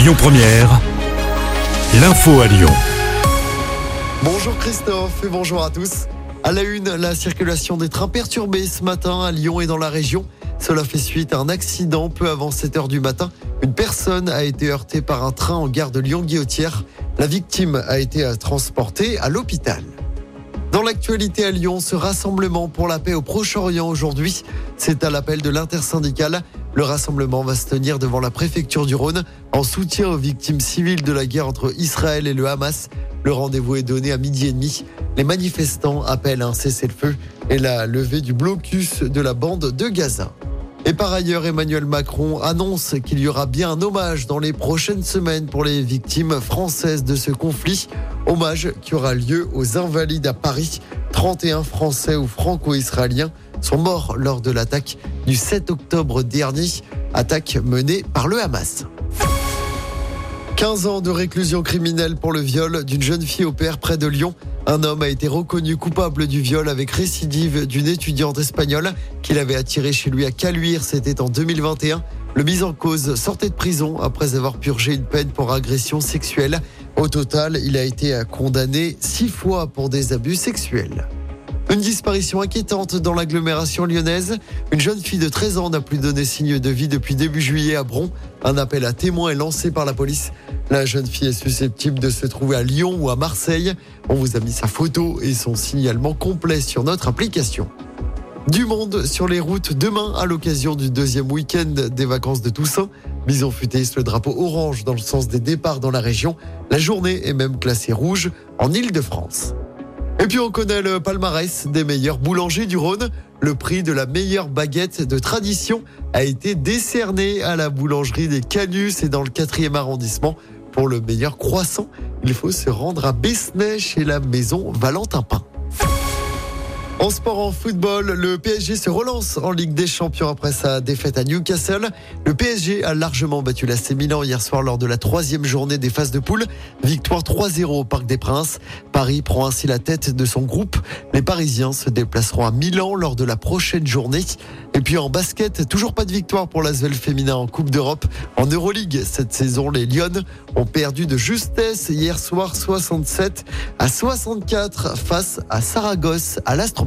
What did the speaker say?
Lyon Première, l'info à Lyon. Bonjour Christophe et bonjour à tous. À la une, la circulation des trains perturbée ce matin à Lyon et dans la région. Cela fait suite à un accident peu avant 7 heures du matin. Une personne a été heurtée par un train en gare de Lyon-Guillotière. La victime a été transportée à l'hôpital. Dans l'actualité à Lyon, ce rassemblement pour la paix au Proche-Orient aujourd'hui, c'est à l'appel de l'intersyndicale. Le rassemblement va se tenir devant la préfecture du Rhône en soutien aux victimes civiles de la guerre entre Israël et le Hamas. Le rendez-vous est donné à midi et demi. Les manifestants appellent un cessez-le-feu et la levée du blocus de la bande de Gaza. Et par ailleurs, Emmanuel Macron annonce qu'il y aura bien un hommage dans les prochaines semaines pour les victimes françaises de ce conflit. Hommage qui aura lieu aux Invalides à Paris. 31 Français ou franco-israéliens sont morts lors de l'attaque du 7 octobre dernier, attaque menée par le Hamas. 15 ans de réclusion criminelle pour le viol d'une jeune fille au père près de Lyon. Un homme a été reconnu coupable du viol avec récidive d'une étudiante espagnole qu'il avait attirée chez lui à Caluire. C'était en 2021. Le mis en cause sortait de prison après avoir purgé une peine pour agression sexuelle. Au total, il a été condamné six fois pour des abus sexuels. Une disparition inquiétante dans l'agglomération lyonnaise. Une jeune fille de 13 ans n'a plus donné signe de vie depuis début juillet à Bron. Un appel à témoins est lancé par la police. La jeune fille est susceptible de se trouver à Lyon ou à Marseille. On vous a mis sa photo et son signalement complet sur notre application. Du monde sur les routes demain à l'occasion du deuxième week-end des vacances de Toussaint. Bison futé le drapeau orange dans le sens des départs dans la région. La journée est même classée rouge en Ile-de-France. Et puis on connaît le palmarès des meilleurs boulangers du Rhône. Le prix de la meilleure baguette de tradition a été décerné à la boulangerie des Canus et dans le 4e arrondissement. Pour le meilleur croissant, il faut se rendre à Besnay chez la maison Valentin Pain. En sport, en football, le PSG se relance en Ligue des Champions après sa défaite à Newcastle. Le PSG a largement battu la Milan hier soir lors de la troisième journée des phases de poule. Victoire 3-0 au Parc des Princes. Paris prend ainsi la tête de son groupe. Les Parisiens se déplaceront à Milan lors de la prochaine journée. Et puis en basket, toujours pas de victoire pour l'Asvel féminin en Coupe d'Europe. En Euroleague, cette saison, les Lyon ont perdu de justesse hier soir 67 à 64 face à Saragosse à